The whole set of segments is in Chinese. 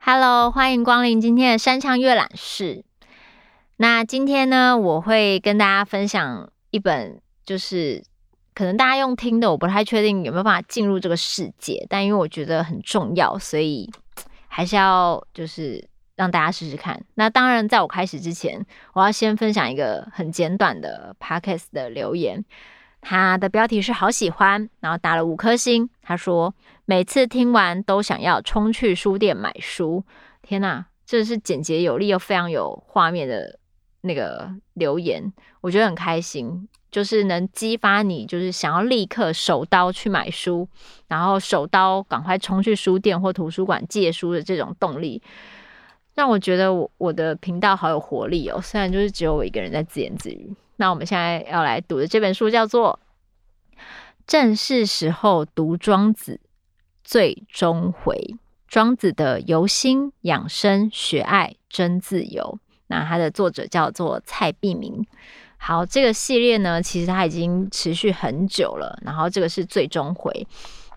Hello，欢迎光临今天的山羌阅览室。那今天呢，我会跟大家分享一本，就是可能大家用听的，我不太确定有没有办法进入这个世界，但因为我觉得很重要，所以还是要就是让大家试试看。那当然，在我开始之前，我要先分享一个很简短的 Podcast 的留言。他的标题是好喜欢，然后打了五颗星。他说每次听完都想要冲去书店买书。天哪，这是简洁有力又非常有画面的那个留言，我觉得很开心，就是能激发你，就是想要立刻手刀去买书，然后手刀赶快冲去书店或图书馆借书的这种动力，让我觉得我我的频道好有活力哦。虽然就是只有我一个人在自言自语。那我们现在要来读的这本书叫做《正是时候读庄子最终回》，庄子的由心养生、学爱、真自由。那它的作者叫做蔡璧明。好，这个系列呢，其实它已经持续很久了。然后这个是最终回。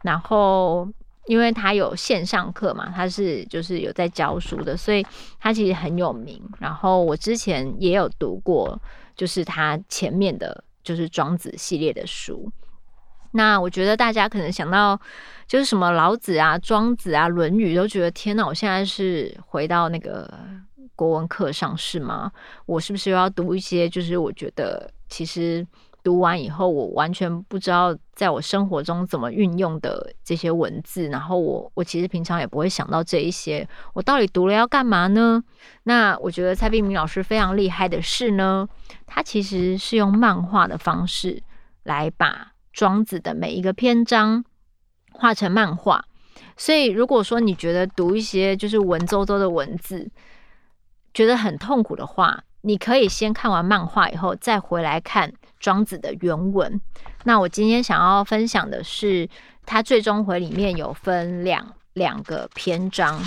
然后因为他有线上课嘛，他是就是有在教书的，所以他其实很有名。然后我之前也有读过。就是他前面的，就是庄子系列的书。那我觉得大家可能想到，就是什么老子啊、庄子啊、论语，都觉得天哪，我现在是回到那个国文课上是吗？我是不是又要读一些？就是我觉得其实。读完以后，我完全不知道在我生活中怎么运用的这些文字，然后我我其实平常也不会想到这一些，我到底读了要干嘛呢？那我觉得蔡璧名老师非常厉害的是呢，他其实是用漫画的方式来把庄子的每一个篇章画成漫画，所以如果说你觉得读一些就是文绉绉的文字觉得很痛苦的话，你可以先看完漫画以后再回来看。庄子的原文。那我今天想要分享的是，它最终回里面有分两两个篇章，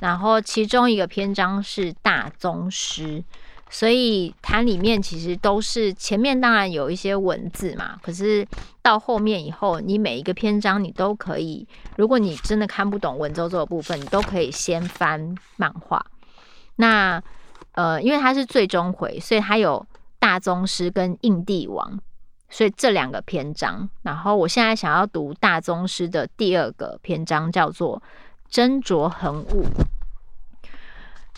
然后其中一个篇章是大宗师，所以它里面其实都是前面当然有一些文字嘛，可是到后面以后，你每一个篇章你都可以，如果你真的看不懂文绉绉的部分，你都可以先翻漫画。那呃，因为它是最终回，所以它有。大宗师跟印帝王，所以这两个篇章。然后我现在想要读大宗师的第二个篇章，叫做“斟酌恒物”。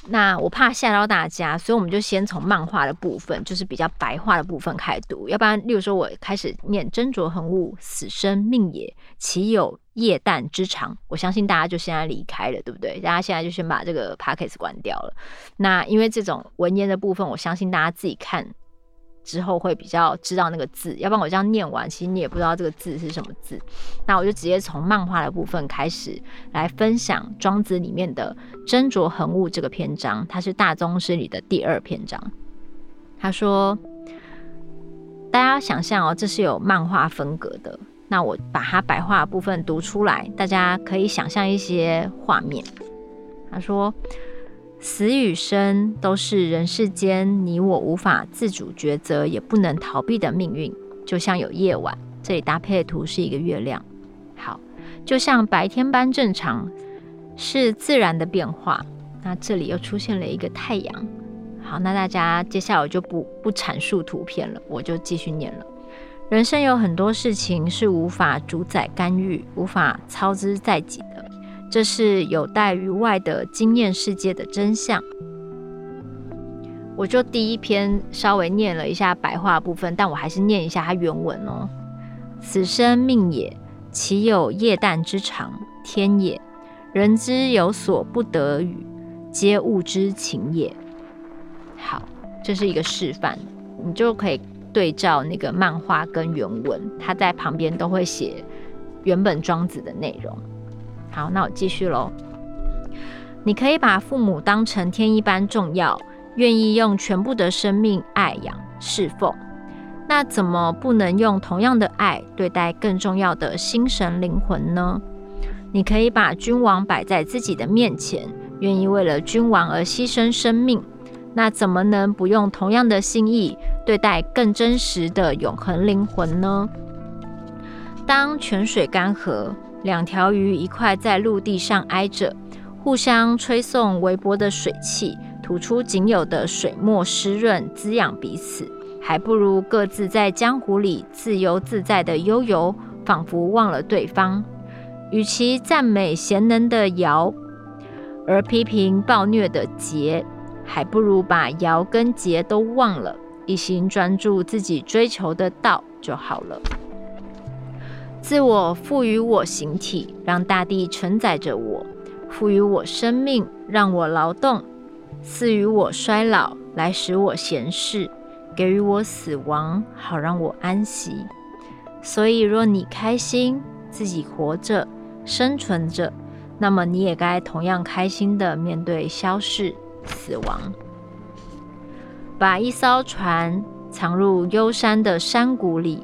那我怕吓到大家，所以我们就先从漫画的部分，就是比较白话的部分开始读。要不然，例如说我开始念“斟酌恒物，死生命也，岂有夜旦之长”，我相信大家就现在离开了，对不对？大家现在就先把这个 podcast 关掉了。那因为这种文言的部分，我相信大家自己看。之后会比较知道那个字，要不然我这样念完，其实你也不知道这个字是什么字。那我就直接从漫画的部分开始来分享《庄子》里面的“斟酌恒物”这个篇章，它是大宗师里的第二篇章。他说：“大家想象哦，这是有漫画风格的。那我把它白话部分读出来，大家可以想象一些画面。”他说。死与生都是人世间你我无法自主抉择，也不能逃避的命运。就像有夜晚，这里搭配的图是一个月亮。好，就像白天般正常，是自然的变化。那这里又出现了一个太阳。好，那大家接下来我就不不阐述图片了，我就继续念了。人生有很多事情是无法主宰干预，无法操之在己的。这是有待于外的经验世界的真相。我就第一篇稍微念了一下白话部分，但我还是念一下它原文哦。此生命也，岂有夜旦之长？天也。人之有所不得与，皆物之情也。好，这是一个示范，你就可以对照那个漫画跟原文，它在旁边都会写原本庄子的内容。好，那我继续喽。你可以把父母当成天一般重要，愿意用全部的生命爱养侍奉。那怎么不能用同样的爱对待更重要的心神灵魂呢？你可以把君王摆在自己的面前，愿意为了君王而牺牲生命。那怎么能不用同样的心意对待更真实的永恒灵魂呢？当泉水干涸，两条鱼一块在陆地上挨着，互相吹送微薄的水汽，吐出仅有的水墨湿润，滋养彼此，还不如各自在江湖里自由自在的悠游，仿佛忘了对方。与其赞美贤能的尧，而批评暴虐的桀，还不如把尧跟桀都忘了，一心专注自己追求的道就好了。自我赋予我形体，让大地承载着我；赋予我生命，让我劳动；赐予我衰老，来使我闲适；给予我死亡，好让我安息。所以，若你开心，自己活着。生存着，那么你也该同样开心的面对消逝、死亡。把一艘船藏入幽山的山谷里，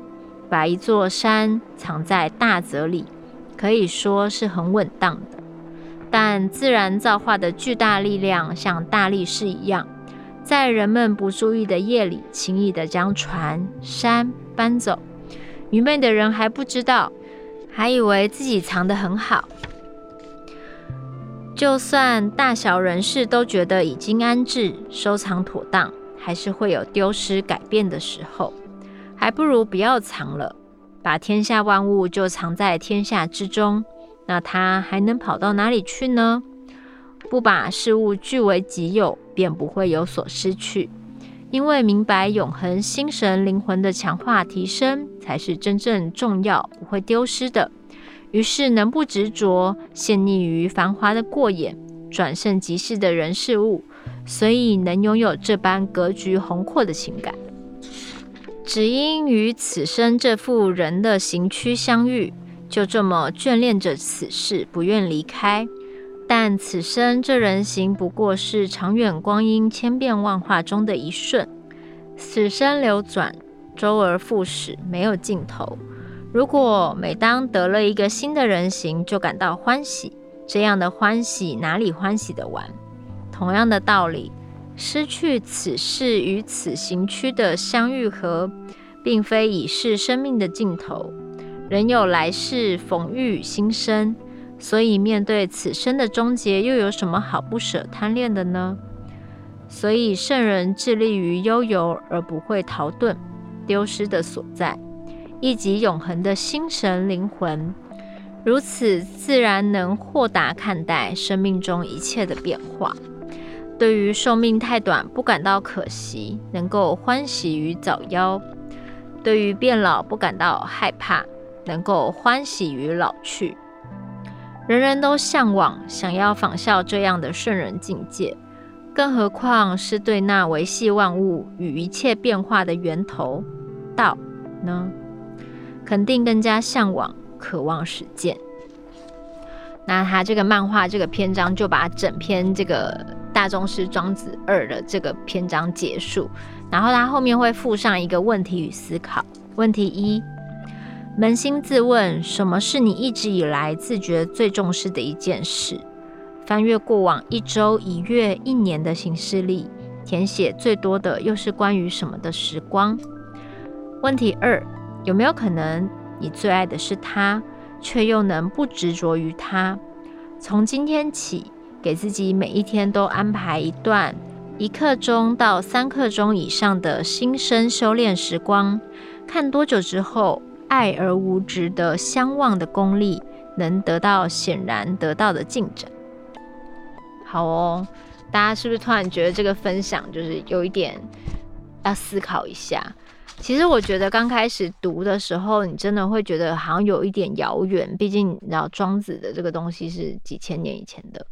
把一座山藏在大泽里，可以说是很稳当的。但自然造化的巨大力量像大力士一样，在人们不注意的夜里，轻易地将船、山搬走。愚昧的人还不知道。还以为自己藏得很好，就算大小人士都觉得已经安置、收藏妥当，还是会有丢失、改变的时候。还不如不要藏了，把天下万物就藏在天下之中，那它还能跑到哪里去呢？不把事物据为己有，便不会有所失去。因为明白永恒心神灵魂的强化提升才是真正重要，不会丢失的。于是能不执着，陷溺于繁华的过眼，转瞬即逝的人事物，所以能拥有这般格局宏阔的情感。只因与此生这副人的形躯相遇，就这么眷恋着此世，不愿离开。但此生这人形不过是长远光阴千变万化中的一瞬，此生流转，周而复始，没有尽头。如果每当得了一个新的人形就感到欢喜，这样的欢喜哪里欢喜得完？同样的道理，失去此世与此行区的相遇合，并非已是生命的尽头，仍有来世逢遇新生。所以，面对此生的终结，又有什么好不舍贪恋的呢？所以，圣人致力于悠游，而不会逃遁丢失的所在，以及永恒的心神灵魂。如此，自然能豁达看待生命中一切的变化。对于寿命太短，不感到可惜，能够欢喜于早夭；对于变老，不感到害怕，能够欢喜于老去。人人都向往，想要仿效这样的圣人境界，更何况是对那维系万物与一切变化的源头道呢？肯定更加向往、渴望实践。那他这个漫画这个篇章就把整篇这个《大宗师庄子二》的这个篇章结束，然后他后面会附上一个问题与思考。问题一。扪心自问，什么是你一直以来自觉最重视的一件事？翻阅过往一周、一月、一年的行事历，填写最多的又是关于什么的时光？问题二：有没有可能你最爱的是他，却又能不执着于他？从今天起，给自己每一天都安排一段一刻钟到三刻钟以上的心身修炼时光，看多久之后，爱而无执的相望的功力，能得到显然得到的进展。好哦，大家是不是突然觉得这个分享就是有一点要思考一下？其实我觉得刚开始读的时候，你真的会觉得好像有一点遥远，毕竟你知道庄子的这个东西是几千年以前的，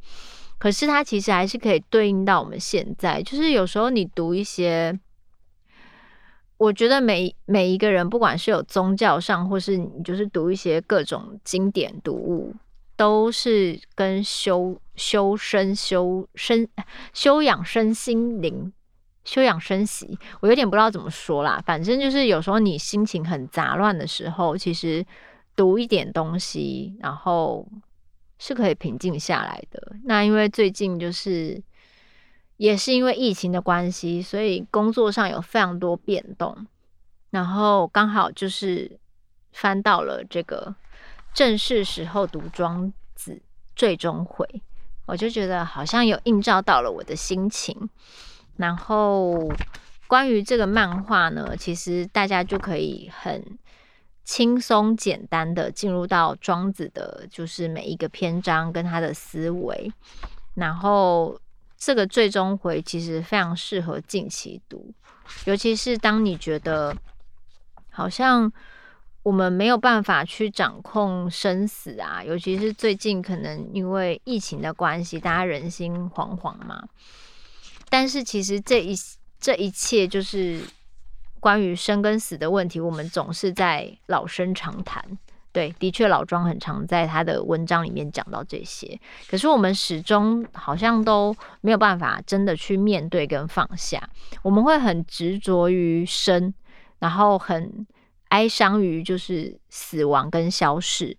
可是它其实还是可以对应到我们现在。就是有时候你读一些。我觉得每每一个人，不管是有宗教上，或是你就是读一些各种经典读物，都是跟修修身、修身、修养身心灵、修养生息。我有点不知道怎么说啦，反正就是有时候你心情很杂乱的时候，其实读一点东西，然后是可以平静下来的。那因为最近就是也是因为疫情的关系，所以工作上有非常多变动，然后刚好就是翻到了这个正是时候读庄子最终回，我就觉得好像有映照到了我的心情。然后关于这个漫画呢，其实大家就可以很轻松简单的进入到庄子的，就是每一个篇章跟他的思维，然后。这个最终回其实非常适合近期读，尤其是当你觉得好像我们没有办法去掌控生死啊，尤其是最近可能因为疫情的关系，大家人心惶惶嘛。但是其实这一这一切就是关于生跟死的问题，我们总是在老生常谈。对，的确，老庄很常在他的文章里面讲到这些，可是我们始终好像都没有办法真的去面对跟放下。我们会很执着于生，然后很哀伤于就是死亡跟消逝。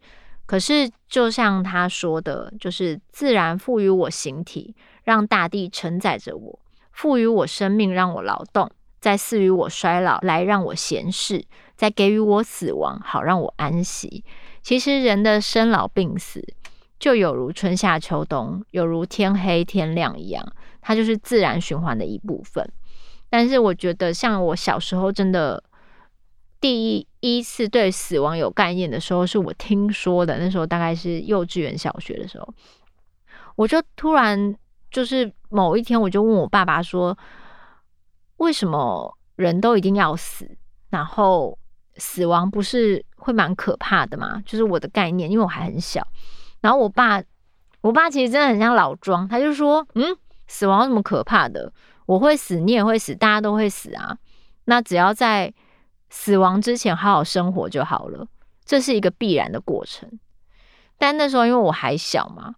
可是就像他说的，就是自然赋予我形体，让大地承载着我；赋予我生命，让我劳动；再赐予我衰老，来让我闲适。再给予我死亡，好让我安息。其实人的生老病死，就有如春夏秋冬，有如天黑天亮一样，它就是自然循环的一部分。但是我觉得，像我小时候真的第一次对死亡有概念的时候，是我听说的。那时候大概是幼稚园、小学的时候，我就突然就是某一天，我就问我爸爸说：“为什么人都一定要死？”然后。死亡不是会蛮可怕的吗？就是我的概念，因为我还很小。然后我爸，我爸其实真的很像老庄，他就说：“嗯，死亡有什么可怕的？我会死，你也会死，大家都会死啊。那只要在死亡之前好好生活就好了，这是一个必然的过程。”但那时候因为我还小嘛，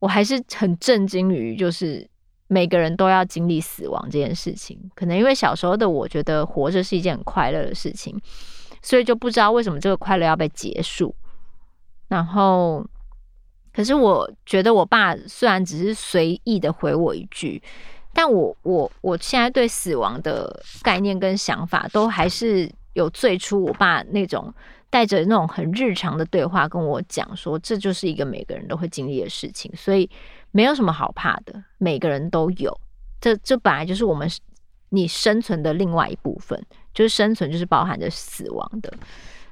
我还是很震惊于就是每个人都要经历死亡这件事情。可能因为小时候的我觉得活着是一件很快乐的事情。所以就不知道为什么这个快乐要被结束。然后，可是我觉得我爸虽然只是随意的回我一句，但我我我现在对死亡的概念跟想法，都还是有最初我爸那种带着那种很日常的对话跟我讲说，这就是一个每个人都会经历的事情，所以没有什么好怕的，每个人都有。这这本来就是我们你生存的另外一部分。就是生存，就是包含着死亡的。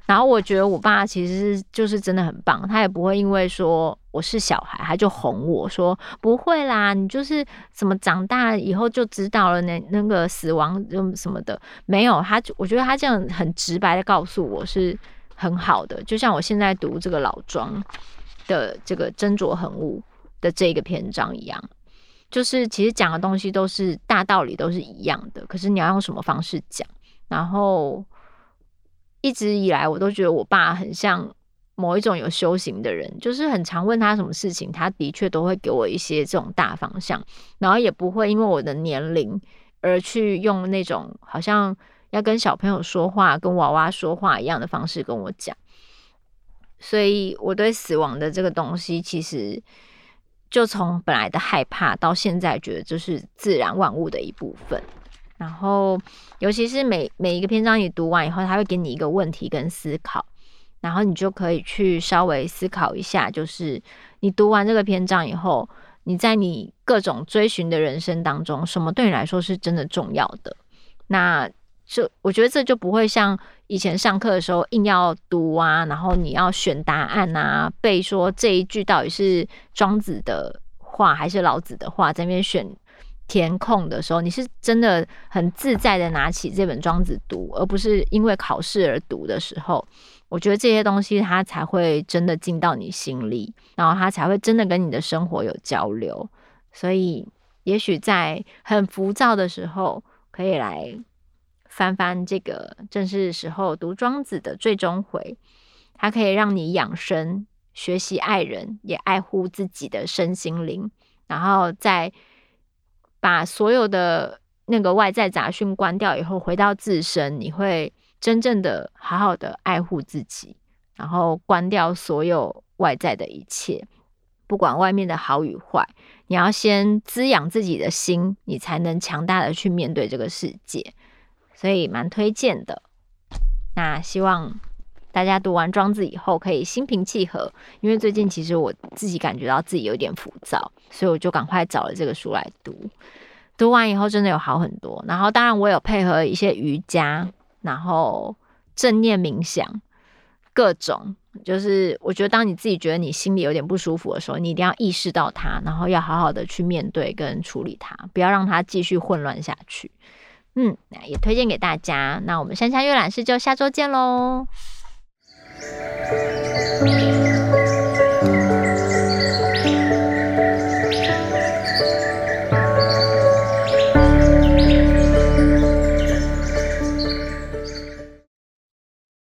然后我觉得我爸其实就是真的很棒，他也不会因为说我是小孩，他就哄我说不会啦，你就是什么长大以后就知道了那那个死亡就什么的，没有他，我觉得他这样很直白的告诉我是很好的。就像我现在读这个老庄的这个斟酌横悟的这个篇章一样，就是其实讲的东西都是大道理，都是一样的，可是你要用什么方式讲？然后一直以来，我都觉得我爸很像某一种有修行的人，就是很常问他什么事情，他的确都会给我一些这种大方向，然后也不会因为我的年龄而去用那种好像要跟小朋友说话、跟娃娃说话一样的方式跟我讲。所以我对死亡的这个东西，其实就从本来的害怕，到现在觉得这是自然万物的一部分。然后，尤其是每每一个篇章你读完以后，他会给你一个问题跟思考，然后你就可以去稍微思考一下，就是你读完这个篇章以后，你在你各种追寻的人生当中，什么对你来说是真的重要的？那就我觉得这就不会像以前上课的时候硬要读啊，然后你要选答案啊，背说这一句到底是庄子的话还是老子的话，在那边选。填空的时候，你是真的很自在的拿起这本庄子读，而不是因为考试而读的时候，我觉得这些东西它才会真的进到你心里，然后它才会真的跟你的生活有交流。所以，也许在很浮躁的时候，可以来翻翻这个，正是时候读庄子的最终回，它可以让你养生、学习爱人，也爱护自己的身心灵，然后在。把所有的那个外在杂讯关掉以后，回到自身，你会真正的好好的爱护自己，然后关掉所有外在的一切，不管外面的好与坏，你要先滋养自己的心，你才能强大的去面对这个世界。所以蛮推荐的。那希望大家读完《庄子》以后可以心平气和，因为最近其实我自己感觉到自己有点浮躁，所以我就赶快找了这个书来读。读完以后真的有好很多。然后当然我有配合一些瑜伽，然后正念冥想，各种就是我觉得当你自己觉得你心里有点不舒服的时候，你一定要意识到它，然后要好好的去面对跟处理它，不要让它继续混乱下去。嗯，那也推荐给大家。那我们山下阅览室就下周见喽。